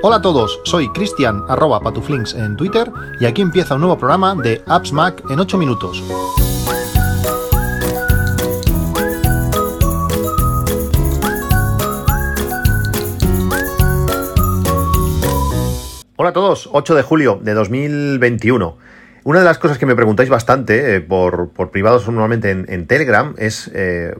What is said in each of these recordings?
Hola a todos, soy Cristian arroba patuflinks en Twitter y aquí empieza un nuevo programa de Apps Mac en 8 minutos. Hola a todos, 8 de julio de 2021. Una de las cosas que me preguntáis bastante eh, por, por, privados normalmente en, Telegram es eh,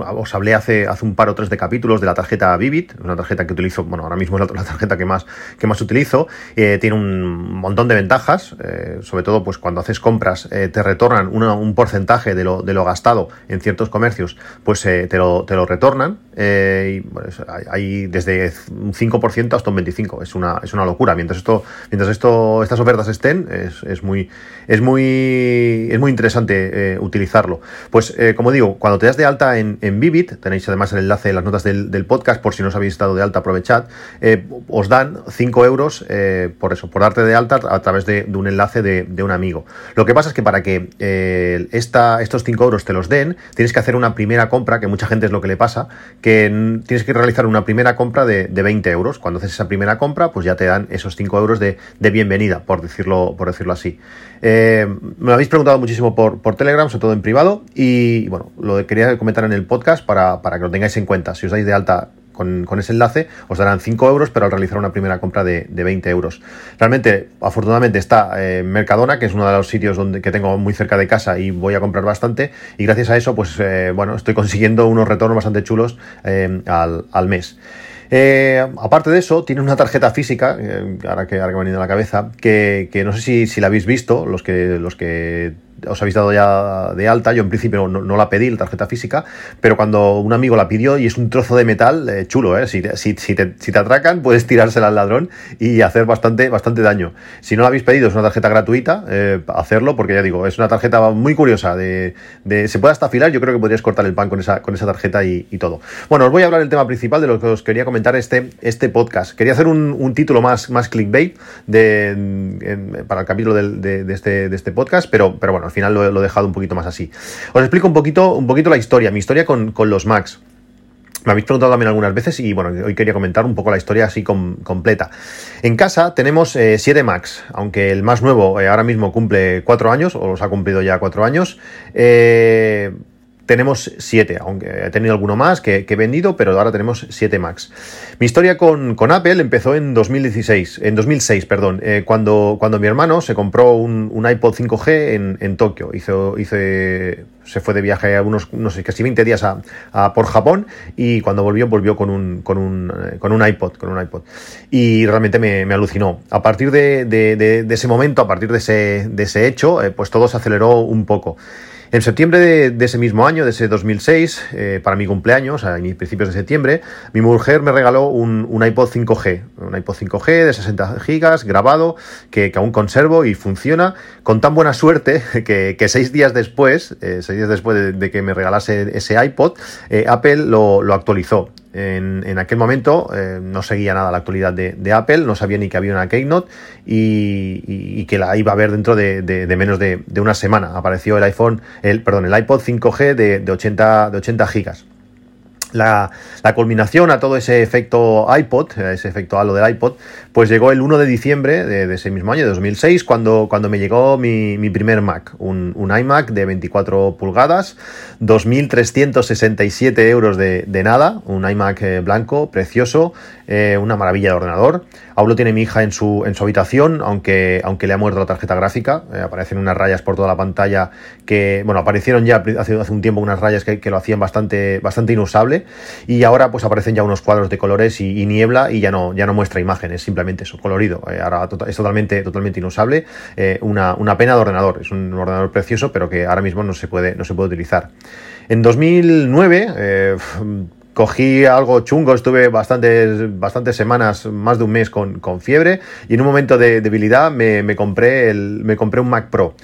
os hablé hace, hace un par o tres de capítulos de la tarjeta Vivid, una tarjeta que utilizo, bueno, ahora mismo es la, tarjeta que más, que más utilizo, eh, tiene un montón de ventajas, eh, sobre todo pues cuando haces compras eh, te retornan un porcentaje de lo, de lo gastado en ciertos comercios, pues te, lo, te lo retornan, hay, desde un 5% hasta un 25%, es una, es una locura, mientras esto, mientras esto, estas ofertas estén, es, es muy, es muy, es muy interesante utilizarlo. Pues como digo, cuando te das de alta en, Vivid, tenéis además el enlace en las notas del, podcast, por si no os habéis estado de alta, aprovechad, eh, os dan 5 euros eh, por eso, por darte de alta a través de, un enlace de, un amigo. Lo que pasa es que para que eh, estos 5 euros te los den, tienes que hacer una primera compra, que mucha gente es lo que le pasa, que tienes que realizar una primera compra de, 20 euros. Cuando haces esa primera compra, pues ya te dan esos 5 euros de, bienvenida, por decirlo, por decirlo así. Me lo habéis preguntado muchísimo por, por Telegram, sobre todo en privado, y bueno, lo quería comentar en el podcast para, que lo tengáis en cuenta. Si os dais de alta con, ese enlace, os darán 5 euros, pero al realizar una primera compra de, 20 euros. Realmente, afortunadamente, está eh, Mercadona, que es uno de los sitios donde, que tengo muy cerca de casa y voy a comprar bastante. Y gracias a eso, pues eh, bueno, estoy consiguiendo unos retornos bastante chulos eh, al, mes. Aparte de eso, tiene una tarjeta física, ahora, que, ahora que me ha venido a la cabeza, que, no sé si, si, la habéis visto, los que, los que os habéis dado ya de alta. Yo en principio no, la pedí, la tarjeta física, pero cuando un amigo la pidió y es un trozo de metal eh, chulo, ¿eh? Si, si, te, si, te, atracan, puedes tirársela al ladrón y hacer bastante, bastante daño. Si no la habéis pedido, es una tarjeta gratuita, eh, hacerlo, porque ya digo, es una tarjeta muy curiosa. De, se puede hasta afilar, yo creo que podrías cortar el pan con esa, con esa tarjeta y, todo. Bueno, os voy a hablar del tema principal de lo que os quería comentar este, este podcast. Quería hacer un, título más, más clickbait de, para el capítulo de, de, este, de este podcast, pero, pero bueno, al final lo, he dejado un poquito más así. Os explico un poquito, un poquito la historia, mi historia con, los Macs. Me habéis preguntado también algunas veces y bueno, hoy quería comentar un poco la historia así completa. En casa tenemos 7 eh, Macs, aunque el más nuevo eh, ahora mismo cumple 4 años, o los ha cumplido ya 4 años. Eh, tenemos 7, aunque he tenido alguno más que, he vendido, pero ahora tenemos 7 Macs. Mi historia con, Apple empezó en 2016, en 2006, perdón, eh, cuando, cuando mi hermano se compró un, iPod 5G en, en Tokio. Hizo, hice, se fue de viaje a unos, no sé, casi 20 días a, por Japón y cuando volvió, volvió con un, con un, eh, con un iPod, con un iPod. Y realmente me, alucinó. A partir de, ese momento, a partir de ese, de ese hecho, eh, pues todo se aceleró un poco. En septiembre de, ese mismo año, de ese 2006, eh, para mi cumpleaños, a principios de septiembre, mi mujer me regaló un, iPod 5G, un iPod 5G de 60 gigas grabado, que, aún conservo y funciona, con tan buena suerte que, seis días después, eh, seis días después de, que me regalase ese iPod, eh, Apple lo, lo actualizó. En, aquel momento eh, no seguía nada la actualidad de, Apple, no sabía ni que había una Keynote y, y, que la iba a ver dentro de, menos de, una semana. Apareció el iPhone, el, perdón, el iPod 5G de, 80, de 80 gigas la, culminación a todo ese efecto iPod, ese efecto halo del iPod, pues llegó el 1 de diciembre de, ese mismo año, de 2006, cuando, cuando me llegó mi, primer Mac, un, iMac de 24 pulgadas, 2.367 euros de, nada, un iMac eh, blanco, precioso, eh, una maravilla de ordenador. Aún lo tiene mi hija en su, en su habitación, aunque, aunque le ha muerto la tarjeta gráfica, eh, aparecen unas rayas por toda la pantalla que, bueno, aparecieron ya hace, hace un tiempo unas rayas que, que lo hacían bastante, bastante inusable y ahora pues aparecen ya unos cuadros de colores y, niebla y ya no, ya no muestra imágenes, simplemente eso, colorido. Eh, ahora es totalmente, totalmente inusable, eh, una, una, pena de ordenador, es un ordenador precioso pero que ahora mismo no se puede, no se puede utilizar. En 2009 eh, cogí algo chungo, estuve bastantes, bastantes semanas, más de un mes con, fiebre y en un momento de debilidad me, me compré, el, me compré un Mac Pro.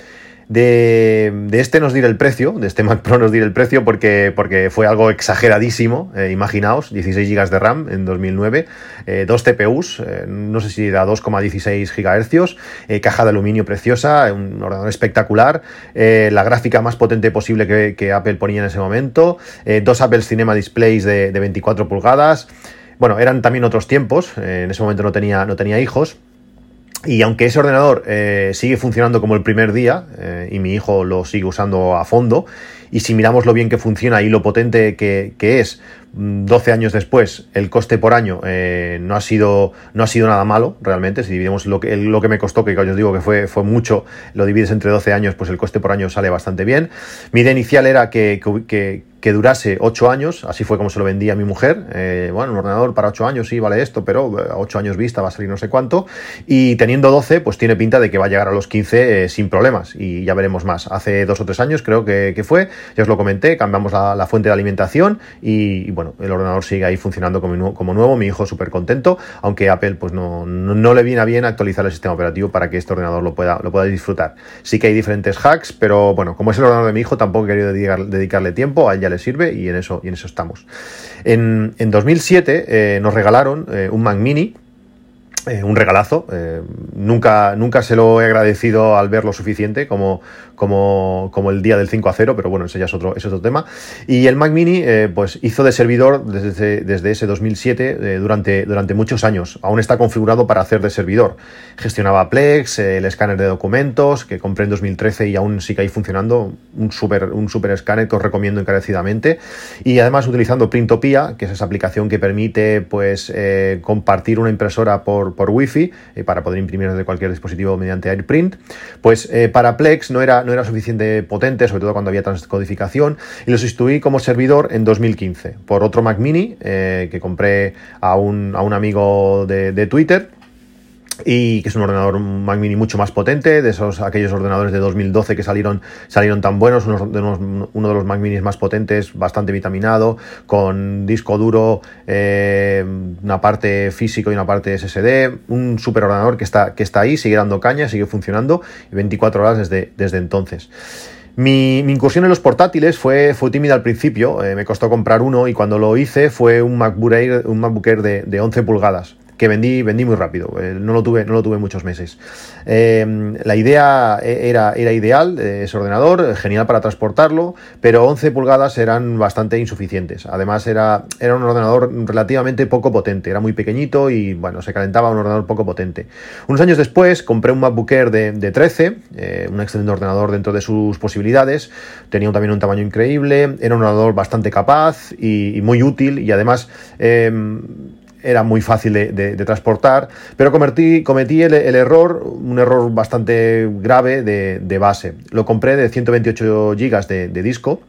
De, este nos diré el precio, de este Mac Pro nos diré el precio porque, porque fue algo exageradísimo, eh, imaginaos, 16 GB de RAM en 2009, eh, dos TPUs, eh, no sé si era 2,16 GHz, caja de aluminio preciosa, un ordenador espectacular, la gráfica más potente posible que, Apple ponía en ese momento, dos Apple Cinema Displays de, de 24 pulgadas, bueno, eran también otros tiempos, en ese momento no tenía, no tenía hijos. Y aunque ese ordenador eh, sigue funcionando como el primer día, eh, y mi hijo lo sigue usando a fondo, y si miramos lo bien que funciona y lo potente que, que es, 12 mm, años después, el coste por año eh, no, ha sido, no ha sido nada malo, realmente. Si dividimos lo que, lo que me costó, que os digo que fue, fue mucho, lo divides entre 12 años, pues el coste por año sale bastante bien. Mi idea inicial era que, que, durase 8 años, así fue como se lo vendía a mi mujer. Eh, bueno, un ordenador para 8 años sí vale esto, pero a 8 años vista va a salir no sé cuánto. Y teniendo 12, pues tiene pinta de que va a llegar a los 15 eh, sin problemas. Y ya veremos más. Hace 2 o 3 años creo que, que, fue, ya os lo comenté, cambiamos la, la fuente de alimentación y, y bueno, bueno, el ordenador sigue ahí funcionando como, nuevo, mi hijo súper contento, aunque Apple pues no, no, le viene bien actualizar el sistema operativo para que este ordenador lo pueda, lo pueda disfrutar. Sí que hay diferentes hacks, pero bueno, como es el ordenador de mi hijo, tampoco he querido dedicarle tiempo, a él ya le sirve y en eso, y en eso estamos. En, en 2007 eh, nos regalaron eh, un Mac Mini, eh, un regalazo. Eh, nunca, nunca se lo he agradecido al ver lo suficiente como, como, como, el día del 5 a 0, pero bueno, ese ya es otro, es otro tema. Y el Mac Mini eh, pues hizo de servidor desde, desde ese 2007 durante, durante muchos años. Aún está configurado para hacer de servidor. Gestionaba Plex, el escáner de documentos, que compré en 2013 y aún sigue ahí funcionando. Un super, un super escáner que os recomiendo encarecidamente. Y además utilizando Printopia, que es esa aplicación que permite pues compartir una impresora por por, Wi-Fi eh, para poder imprimir desde cualquier dispositivo mediante AirPrint. Pues eh, para Plex no era, no era suficiente potente, sobre todo cuando había transcodificación, y lo sustituí como servidor en 2015 por otro Mac Mini eh, que compré a un, a un amigo de, de Twitter y que es un ordenador Mac Mini mucho más potente, de esos aquellos ordenadores de 2012 que salieron, salieron tan buenos, uno de, uno de los Mac Minis más potentes, bastante vitaminado, con disco duro, eh, una parte físico y una parte SSD, un super ordenador que está, que está ahí, sigue dando caña, sigue funcionando 24 horas desde, desde entonces. Mi, incursión en los portátiles fue, fue tímida al principio, eh, me costó comprar uno y cuando lo hice fue un MacBook Air, un Air de, de 11 pulgadas que vendí, vendí muy rápido, eh, no, lo tuve, no lo tuve muchos meses. Eh, la idea era, era ideal, eh, ese ordenador, genial para transportarlo, pero 11 pulgadas eran bastante insuficientes. Además era, era un ordenador relativamente poco potente, era muy pequeñito y bueno, se calentaba un ordenador poco potente. Unos años después compré un MacBook Air de, de 13, un excelente ordenador dentro de sus posibilidades, tenía también un tamaño increíble, era un ordenador bastante capaz y, y muy útil y además era muy fácil de, transportar, pero cometí, cometí el, error, un error bastante grave de, base. Lo compré de 128 GB de disco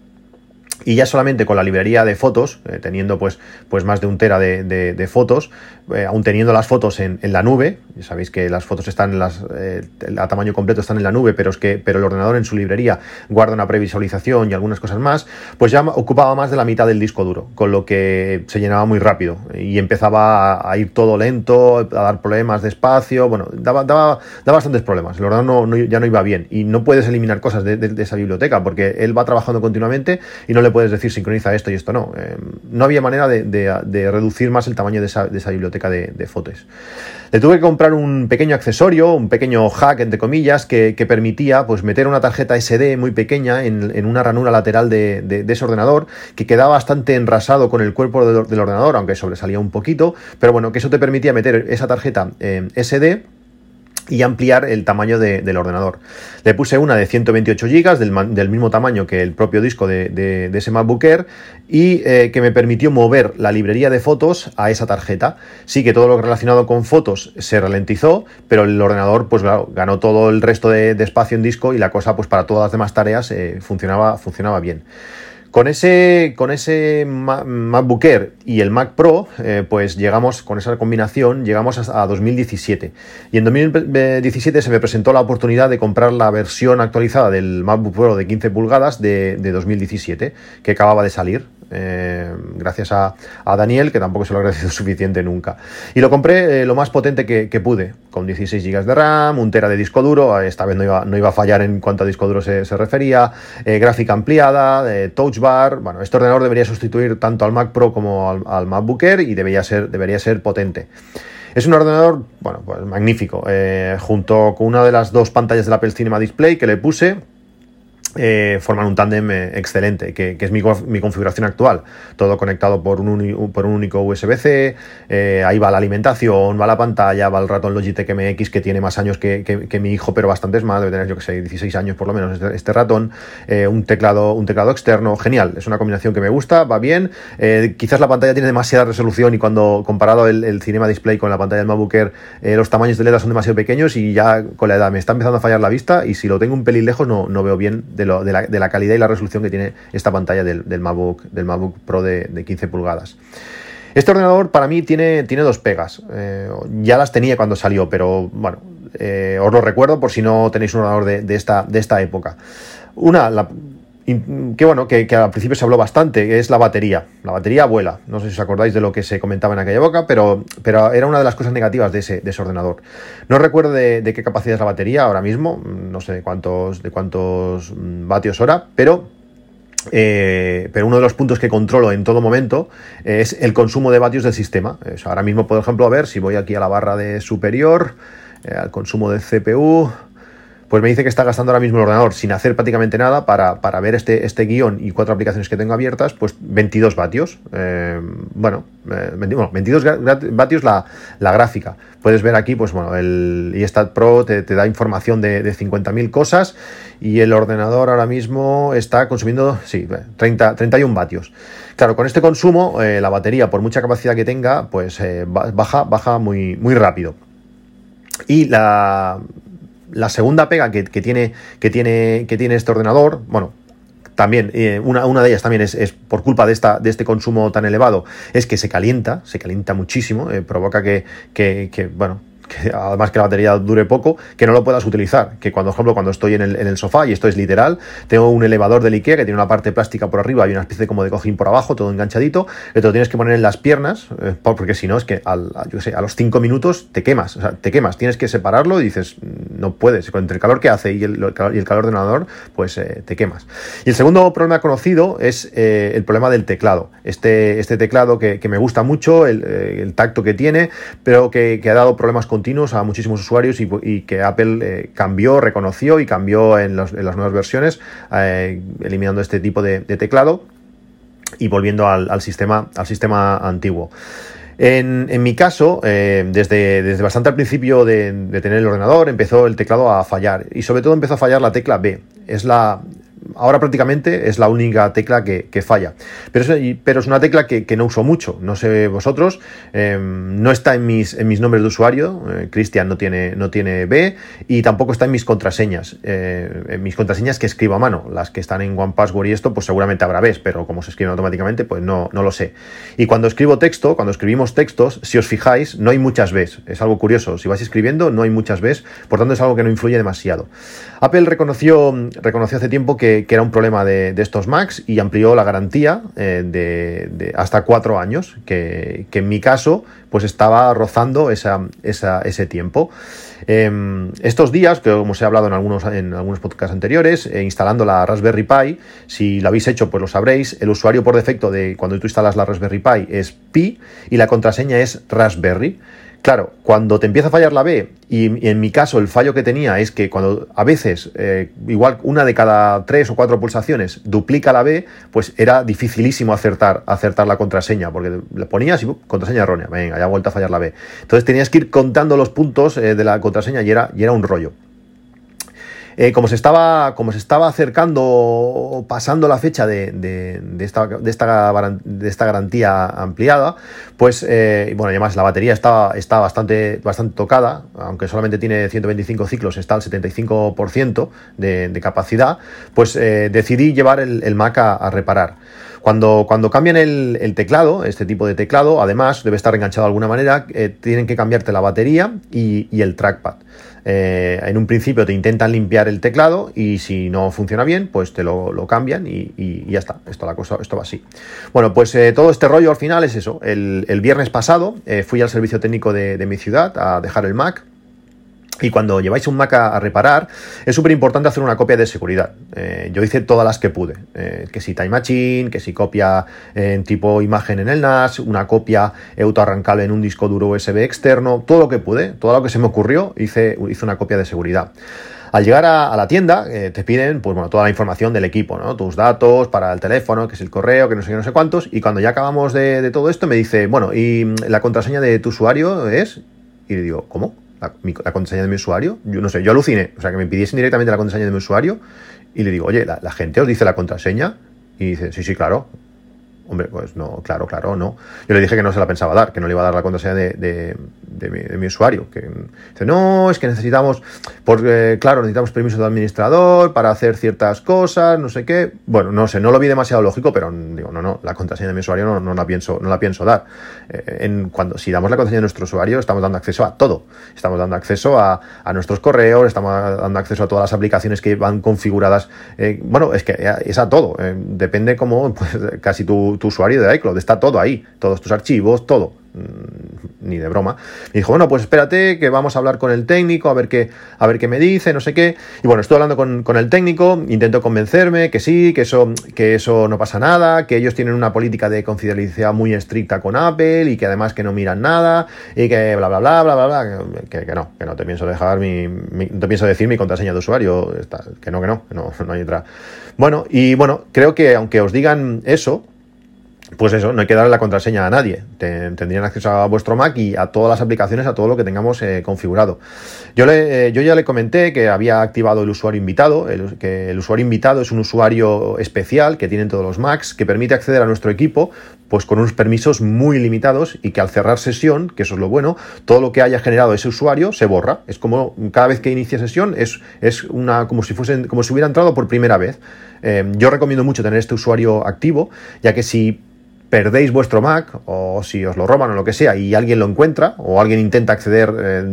y ya solamente con la librería de fotos, eh, teniendo pues, pues más de un tera de, fotos, eh, aún teniendo las fotos en, la nube, sabéis que las fotos están en las, eh, a tamaño completo están en la nube, pero es que pero el ordenador en su librería guarda una previsualización y algunas cosas más, pues ya ocupaba más de la mitad del disco duro, con lo que se llenaba muy rápido y empezaba a, ir todo lento, a dar problemas de espacio, bueno, daba, daba, daba bastantes problemas, el ordenador no, ya no iba bien y no puedes eliminar cosas de, de esa biblioteca porque él va trabajando continuamente y no le puedes decir sincroniza esto y esto no. Eh, no había manera de, reducir más el tamaño de esa, biblioteca de, fotos. Le tuve que comprar un pequeño accesorio, un pequeño hack, entre comillas, que, permitía pues, meter una tarjeta SD muy pequeña en, una ranura lateral de, ese ordenador, que quedaba bastante enrasado con el cuerpo del, ordenador, aunque sobresalía un poquito, pero bueno, que eso te permitía meter esa tarjeta eh, SD y ampliar el tamaño del ordenador. Le puse una de 128 GB del, mismo tamaño que el propio disco de, ese MacBook Air y eh, que me permitió mover la librería de fotos a esa tarjeta. Sí que todo lo relacionado con fotos se ralentizó, pero el ordenador pues ganó todo el resto de, espacio en disco y la cosa pues para todas las demás tareas eh, funcionaba, funcionaba bien. Con ese, con ese MacBook Air y el Mac Pro, eh, pues llegamos, con esa combinación, llegamos a, 2017. Y en 2017 se me presentó la oportunidad de comprar la versión actualizada del MacBook Pro de 15 pulgadas de, de 2017, que acababa de salir. Eh, gracias a, Daniel, que tampoco se lo ha agradecido suficiente nunca. Y lo compré eh, lo más potente que, pude, con 16 GB de RAM, un tera de disco duro, esta vez no iba, no iba a fallar en cuanto a disco duro se, refería, eh, gráfica ampliada, touch bar, bueno, este ordenador debería sustituir tanto al Mac Pro como al, MacBook Air y debería ser, debería ser potente. Es un ordenador, bueno, pues magnífico, junto con una de las dos pantallas del Apple Cinema Display que le puse, eh, forman un tándem eh, excelente, que, es mi, configuración actual. Todo conectado por un, único USB-C, eh, ahí va la alimentación, va la pantalla, va el ratón Logitech MX que tiene más años que, mi hijo, pero bastantes más, debe tener yo que sé, 16 años por lo menos este, este ratón, un, teclado, un teclado externo, genial, es una combinación que me gusta, va bien, quizás la pantalla tiene demasiada resolución y cuando comparado el, Cinema Display con la pantalla del MacBook Air, los tamaños de LED son demasiado pequeños y ya con la edad me está empezando a fallar la vista y si lo tengo un pelín lejos no, no veo bien la, calidad y la resolución que tiene esta pantalla del, del MacBook, del MacBook Pro de, 15 pulgadas. Este ordenador para mí tiene, tiene dos pegas. Eh, ya las tenía cuando salió, pero bueno, eh, os lo recuerdo por si no tenéis un ordenador de, esta, de esta época. Una, la, que bueno, que, al principio se habló bastante, es la batería. La batería vuela. No sé si os acordáis de lo que se comentaba en aquella época, pero, pero era una de las cosas negativas de ese, de ordenador. No recuerdo de, qué capacidad es la batería ahora mismo, no sé de cuántos, de cuántos vatios hora, pero eh, pero uno de los puntos que controlo en todo momento es el consumo de vatios del sistema. ahora mismo, por ejemplo, a ver si voy aquí a la barra de superior, eh, al consumo de CPU, pues me dice que está gastando ahora mismo el ordenador sin hacer prácticamente nada para, ver este, este guion y cuatro aplicaciones que tengo abiertas, pues 22 vatios. Eh, bueno, 22 eh, vatios la, gráfica. Puedes ver aquí, pues bueno, el iStat Pro te, da información de, de 50.000 cosas y el ordenador ahora mismo está consumiendo, sí, 30, 31 vatios. Claro, con este consumo, eh, la batería, por mucha capacidad que tenga, pues baja, baja muy, muy rápido. Y la, la segunda pega que, tiene, que, tiene, que tiene este ordenador, bueno, también, eh, una, una, de ellas también es, por culpa de, esta, de este consumo tan elevado, es que se calienta, se calienta muchísimo, eh, provoca que, que, que, bueno, además que la batería dure poco, que no lo puedas utilizar. Que cuando, por ejemplo, cuando estoy en el, sofá, y esto es literal, tengo un elevador del IKEA que tiene una parte plástica por arriba y una especie como de cojín por abajo, todo enganchadito, que te lo tienes que poner en las piernas, eh, porque si no es que a los 5 minutos te quemas, o sea, te quemas, tienes que separarlo y dices, no puedes, entre el calor que hace y el, y el calor del ordenador, pues eh, te quemas. Y el segundo problema conocido es eh, el problema del teclado. Este, este teclado que, me gusta mucho, el, tacto que tiene, pero que, que ha dado problemas con a muchísimos usuarios y, que Apple eh, cambió, reconoció y cambió en, las nuevas versiones, eh, eliminando este tipo de, teclado y volviendo al, sistema, al sistema antiguo. En, mi caso, eh, desde, bastante al principio de, tener el ordenador, empezó el teclado a fallar y sobre todo empezó a fallar la tecla B. Es la, ahora prácticamente es la única tecla que, falla. Pero es, pero es una tecla que, no uso mucho. No sé vosotros. Em, no está en mis, en mis nombres de usuario. Eh, Cristian no tiene, no tiene B. Y tampoco está en mis contraseñas. Eh, en mis contraseñas que escribo a mano. Las que están en OnePassword y esto, pues seguramente habrá B, pero como se escriben automáticamente, pues no, no lo sé. Y cuando escribo texto, cuando escribimos textos, si os fijáis, no hay muchas B. Es algo curioso. Si vais escribiendo, no hay muchas B. Por tanto, es algo que no influye demasiado. Apple reconoció, hace tiempo que era un problema de, estos Macs y amplió la garantía eh, de, hasta cuatro años, que, en mi caso pues estaba rozando ese tiempo. Em, estos días, que como se ha hablado en algunos, en algunos podcasts anteriores, eh, instalando la Raspberry Pi, si lo habéis hecho pues lo sabréis, el usuario por defecto de cuando tú instalas la Raspberry Pi es Pi y la contraseña es Raspberry. Claro, cuando te empieza a fallar la B, y, en mi caso el fallo que tenía es que cuando a veces, eh, igual una de cada tres o cuatro pulsaciones duplica la B, pues era dificilísimo acertar, acertar la contraseña, porque le ponías y contraseña errónea, venga, ya ha vuelto a fallar la B. Entonces tenías que ir contando los puntos eh, de la contraseña y era, y era un rollo. Eh, como, se estaba, como se estaba acercando, pasando la fecha de, esta, de, esta, garantía ampliada, pues, eh, bueno, además la batería está bastante, bastante tocada, aunque solamente tiene 125 ciclos, está al 75% de, capacidad, pues eh, decidí llevar el, Mac a, reparar. Cuando, cuando, cambian el, teclado, este tipo de teclado, además debe estar enganchado de alguna manera, tienen que cambiarte la batería y el trackpad. Eh, en un principio te intentan limpiar el teclado y si no funciona bien, pues te lo, cambian y, ya está. Esto, la cosa, esto va así. Bueno, pues eh, todo este rollo al final es eso. El, viernes pasado eh, fui al servicio técnico de mi ciudad a dejar el Mac y cuando lleváis un Mac a, reparar, es súper importante hacer una copia de seguridad. Eh, yo hice todas las que pude. Eh, que si Time Machine, que si copia en tipo imagen en el NAS, una copia autoarrancable en un disco duro USB externo, todo lo que pude, todo lo que se me ocurrió, hice, hice una copia de seguridad. Al llegar a, la tienda, eh, te piden pues, bueno, toda la información del equipo, ¿no? tus datos para el teléfono, que es el correo, que no sé qué, no sé cuántos. Y cuando ya acabamos de, todo esto, me dice, bueno, ¿y la contraseña de tu usuario es? Y le digo, ¿cómo? ¿La, contraseña de mi usuario? Yo no sé, yo aluciné. O sea, que me pidiesen directamente la contraseña de mi usuario. Y le digo, oye, la gente os dice la contraseña. Y dice, sí, sí, claro. Hombre, pues no, claro, claro, no. Yo le dije que no se la pensaba dar, que no le iba a dar la contraseña de, de, mi, usuario. Que dice, no, es que necesitamos, porque claro, necesitamos permiso del administrador para hacer ciertas cosas, no sé qué. Bueno, no sé, no lo vi demasiado lógico, pero digo, no, no, la contraseña de mi usuario no, no la pienso, no la pienso dar. Eh, en, cuando, si damos la contraseña de nuestro usuario, estamos dando acceso a todo. Estamos dando acceso a, a nuestros correos, estamos dando acceso a todas las aplicaciones que van configuradas. Eh, bueno, es que es a todo. Eh, depende cómo, pues, casi tu tu, usuario de iCloud, está todo ahí, todos tus archivos, todo. Mm, ni de broma. Me dijo, bueno, pues espérate que vamos a hablar con el técnico, a ver qué, a ver qué me dice, no sé qué. Y bueno, estoy hablando con, el técnico, intento convencerme que sí, que eso, que eso no pasa nada, que ellos tienen una política de confidencialidad muy estricta con Apple y que además que no miran nada y que bla, bla, bla, bla, bla, bla, que, que no, que no te pienso dejar mi, no te pienso decir mi contraseña de usuario, que no, que no, que no, no hay otra. Bueno, y bueno, creo que aunque os digan eso, pues eso, no hay que darle la contraseña a nadie. tendrían acceso a vuestro Mac y a todas las aplicaciones, a todo lo que tengamos eh, configurado. Eh, yo ya le comenté que había activado el usuario invitado, que el usuario invitado es un usuario especial que tienen todos los Macs, que permite acceder a nuestro equipo pues con unos permisos muy limitados y que al cerrar sesión, que eso es lo bueno, todo lo que haya generado ese usuario se borra. Es como cada vez que inicia sesión es, una como si como si hubiera entrado por primera vez. Eh, yo recomiendo mucho tener este usuario activo, ya que si perdéis vuestro Mac o si os lo roban o lo que sea y alguien lo encuentra o alguien intenta acceder eh,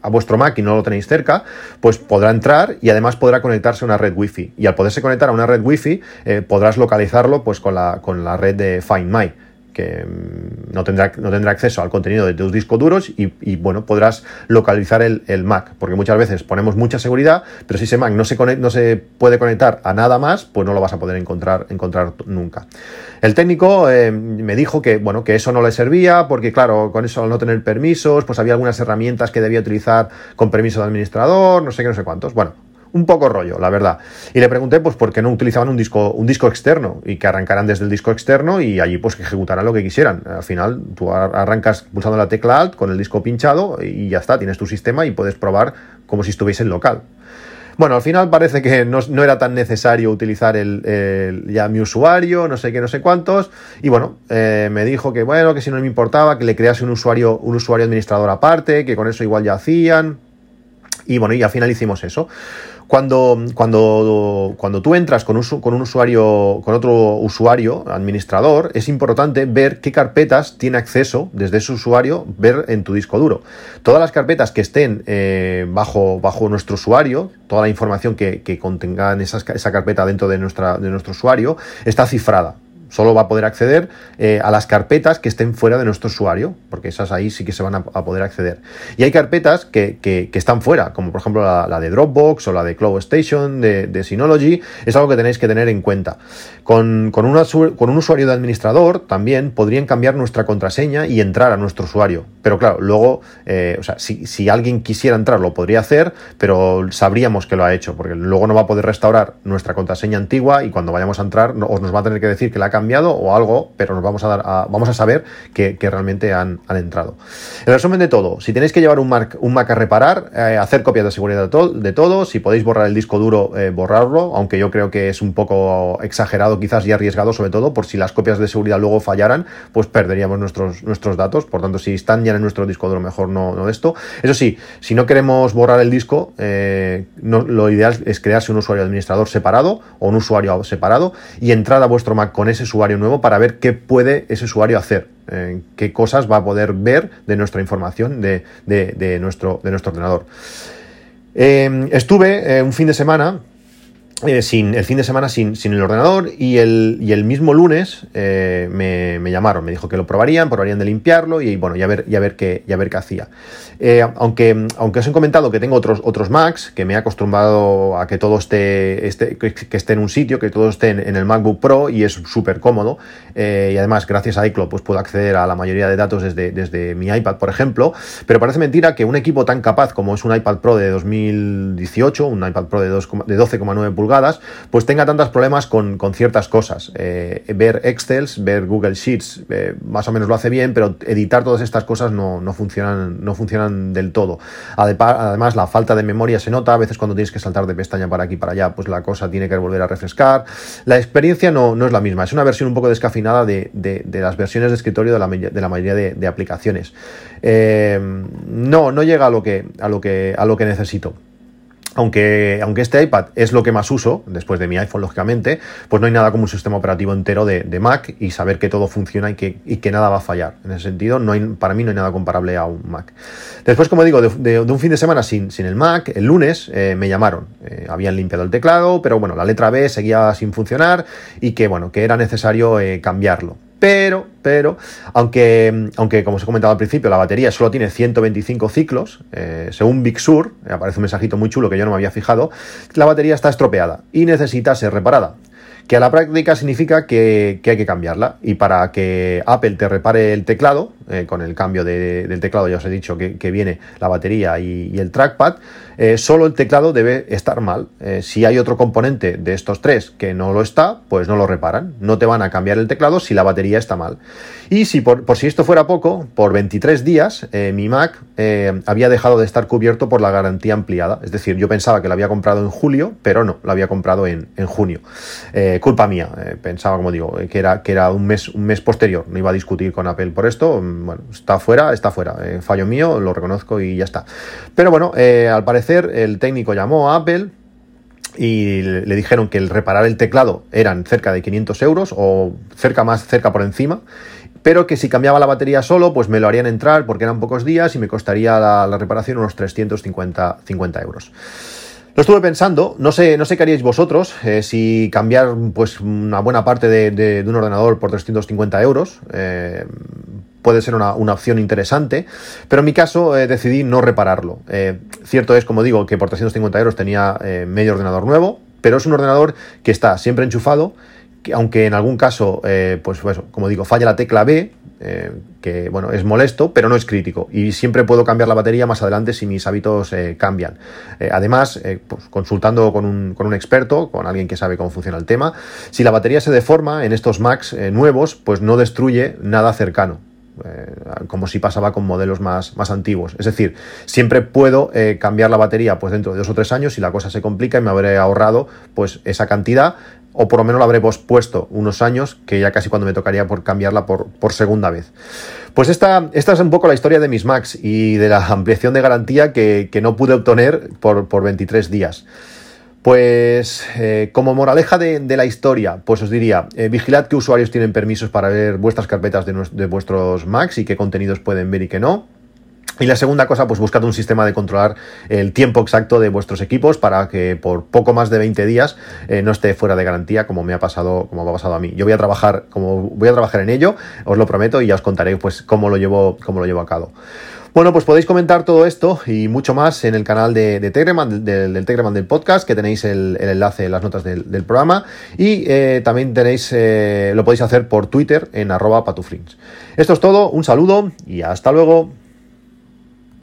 a vuestro Mac y no lo tenéis cerca, pues podrá entrar y además podrá conectarse a una red Wi-Fi. Y al poderse conectar a una red Wi-Fi, eh, podrás localizarlo pues con la, con la red de Find My que mm, no tendrá, no tendrá acceso al contenido de tus discos duros y, bueno, podrás localizar el, Mac, porque muchas veces ponemos mucha seguridad, pero si ese Mac no se, no se puede conectar a nada más, pues no lo vas a poder encontrar, encontrar nunca. El técnico eh, me dijo que, bueno, que eso no le servía, porque claro, con eso al no tener permisos, pues había algunas herramientas que debía utilizar con permiso de administrador, no sé qué, no sé cuántos. Bueno, un poco rollo, la verdad. Y le pregunté, pues, por qué no utilizaban un disco, un disco externo y que arrancaran desde el disco externo y allí, pues, que ejecutaran lo que quisieran. Al final, tú arrancas pulsando la tecla Alt con el disco pinchado y ya está, tienes tu sistema y puedes probar como si estuviese en local. Bueno, al final parece que no, era tan necesario utilizar el, ya mi usuario, no sé qué, no sé cuántos. Y bueno, eh, me dijo que bueno, que si no me importaba, que le crease un usuario, un usuario administrador aparte, que con eso igual ya hacían. Y bueno, y al final hicimos eso. Cuando, cuando, cuando tú entras con un, con un usuario, con otro usuario, administrador, es importante ver qué carpetas tiene acceso desde ese usuario, ver en tu disco duro. Todas las carpetas que estén eh, bajo, bajo nuestro usuario, toda la información que, que contengan esa, esa carpeta dentro de, nuestra, de nuestro usuario, está cifrada solo va a poder acceder eh, a las carpetas que estén fuera de nuestro usuario, porque esas ahí sí que se van a, poder acceder. Y hay carpetas que, que, están fuera, como por ejemplo la, de Dropbox o la de Cloud Station, de, Synology, es algo que tenéis que tener en cuenta. Con, con, con un usuario de administrador también podrían cambiar nuestra contraseña y entrar a nuestro usuario. Pero claro, luego, eh, o sea, si, si alguien quisiera entrar lo podría hacer, pero sabríamos que lo ha hecho, porque luego no va a poder restaurar nuestra contraseña antigua y cuando vayamos a entrar os nos va a tener que decir que la ha cambiado o algo, pero nos vamos a dar vamos a saber que, realmente han, entrado. El resumen de todo, si tenéis que llevar un Mac, un Mac a reparar, eh, hacer copias de seguridad de, todo, si podéis borrar el disco duro, eh, borrarlo, aunque yo creo que es un poco exagerado quizás y arriesgado sobre todo, por si las copias de seguridad luego fallaran, pues perderíamos nuestros, nuestros datos, por tanto si están ya en nuestro disco duro mejor no, no de esto. Eso sí, si no queremos borrar el disco, eh, lo ideal es crearse un usuario administrador separado o un usuario separado y entrar a vuestro Mac con ese usuario nuevo para ver qué puede ese usuario hacer, eh, qué cosas va a poder ver de nuestra información de, nuestro, de nuestro ordenador. Eh, estuve eh, un fin de semana eh, sin, el fin de semana sin, sin el ordenador y el, y el mismo lunes eh, me, me, llamaron, me dijo que lo probarían, probarían de limpiarlo y bueno, ya ver, ya ver qué, ya ver qué hacía. Eh, aunque, aunque os he comentado que tengo otros, otros Macs, que me he acostumbrado a que todo esté, esté que esté en un sitio, que todo esté en, el MacBook Pro y es súper cómodo. y además, gracias a iCloud, pues puedo acceder a la mayoría de datos desde, desde mi iPad, por ejemplo. Pero parece mentira que un equipo tan capaz como es un iPad Pro de 2018, un iPad Pro de, de 12,9 pulgadas, pues tenga tantos problemas con, ciertas cosas. Eh, ver Excel, ver Google Sheets, eh, más o menos lo hace bien, pero editar todas estas cosas no, funcionan, no funcionan del todo. Además, la falta de memoria se nota, a veces cuando tienes que saltar de pestaña para aquí para allá, pues la cosa tiene que volver a refrescar. La experiencia no, no es la misma, es una versión un poco descafinada de, las versiones de escritorio de la, de la mayoría de, aplicaciones. Eh, no, no llega a lo que, a lo que, a lo que necesito aunque, aunque este iPad es lo que más uso, después de mi iPhone, lógicamente, pues no hay nada como un sistema operativo entero de, Mac y saber que todo funciona y que, y que, nada va a fallar. En ese sentido, no hay, para mí no hay nada comparable a un Mac. Después, como digo, de, un fin de semana sin, sin, el Mac, el lunes eh, me llamaron. Eh, habían limpiado el teclado, pero bueno, la letra B seguía sin funcionar y que, bueno, que era necesario eh, cambiarlo. Pero, pero, aunque, aunque como os he comentado al principio, la batería solo tiene 125 ciclos, eh, según Big Sur, aparece un mensajito muy chulo que yo no me había fijado, la batería está estropeada y necesita ser reparada que a la práctica significa que, hay que cambiarla. Y para que Apple te repare el teclado, eh, con el cambio del teclado ya os he dicho que, viene la batería y, el trackpad, eh, solo el teclado debe estar mal. Eh, si hay otro componente de estos tres que no lo está, pues no lo reparan. No te van a cambiar el teclado si la batería está mal. Y si por, si esto fuera poco, por 23 días mi Mac había dejado de estar cubierto por la garantía ampliada. Es decir, yo pensaba que lo había comprado en julio, pero no, lo había comprado en, en junio culpa mía. Pensaba, como digo, que era, que era un, mes, un mes posterior. No iba a discutir con Apple por esto. Bueno, está fuera, está fuera. Eh, fallo mío, lo reconozco y ya está. Pero bueno, eh, al parecer el técnico llamó a Apple y le dijeron que el reparar el teclado eran cerca de 500 euros o cerca más, cerca por encima, pero que si cambiaba la batería solo, pues me lo harían entrar porque eran pocos días y me costaría la, la reparación unos 350 50 euros. Lo estuve pensando, no sé, no sé qué haríais vosotros eh, si cambiar pues una buena parte de, un ordenador por 350 euros. Eh, puede ser una, opción interesante, pero en mi caso eh, decidí no repararlo. cierto es, como digo, que por 350 euros tenía medio ordenador nuevo, pero es un ordenador que está siempre enchufado, que aunque en algún caso, pues, pues, como digo, falla la tecla B, eh, que bueno, es molesto, pero no es crítico. Y siempre puedo cambiar la batería más adelante si mis hábitos eh, cambian. Eh, además, pues, consultando con un, con un, experto, con alguien que sabe cómo funciona el tema, si la batería se deforma en estos Macs nuevos, pues no destruye nada cercano. Como si pasaba con modelos más, más antiguos. Es decir, siempre puedo cambiar la batería pues dentro de dos o tres años si la cosa se complica y me habré ahorrado pues esa cantidad o por lo menos la habré pospuesto unos años, que ya casi cuando me tocaría por cambiarla por, por segunda vez. Pues esta, esta, es un poco la historia de mis Macs y de la ampliación de garantía que, no pude obtener por, por 23 días. Pues eh, como moraleja de, la historia, pues os diría, eh, vigilad qué usuarios tienen permisos para ver vuestras carpetas de, vuestros Macs y qué contenidos pueden ver y qué no. Y la segunda cosa, pues buscad un sistema de controlar el tiempo exacto de vuestros equipos para que por poco más de 20 días eh, no esté fuera de garantía como me ha pasado, como me ha pasado a mí. Yo voy a trabajar, como voy a trabajar en ello, os lo prometo, y ya os contaré pues cómo lo llevo, cómo lo llevo a cabo. Bueno, pues podéis comentar todo esto y mucho más en el canal de, Telegram, del, del, Telegram del podcast, que tenéis el, enlace en las notas del, programa. Y eh, también tenéis, eh, lo podéis hacer por Twitter en arroba. Esto es todo, un saludo y hasta luego.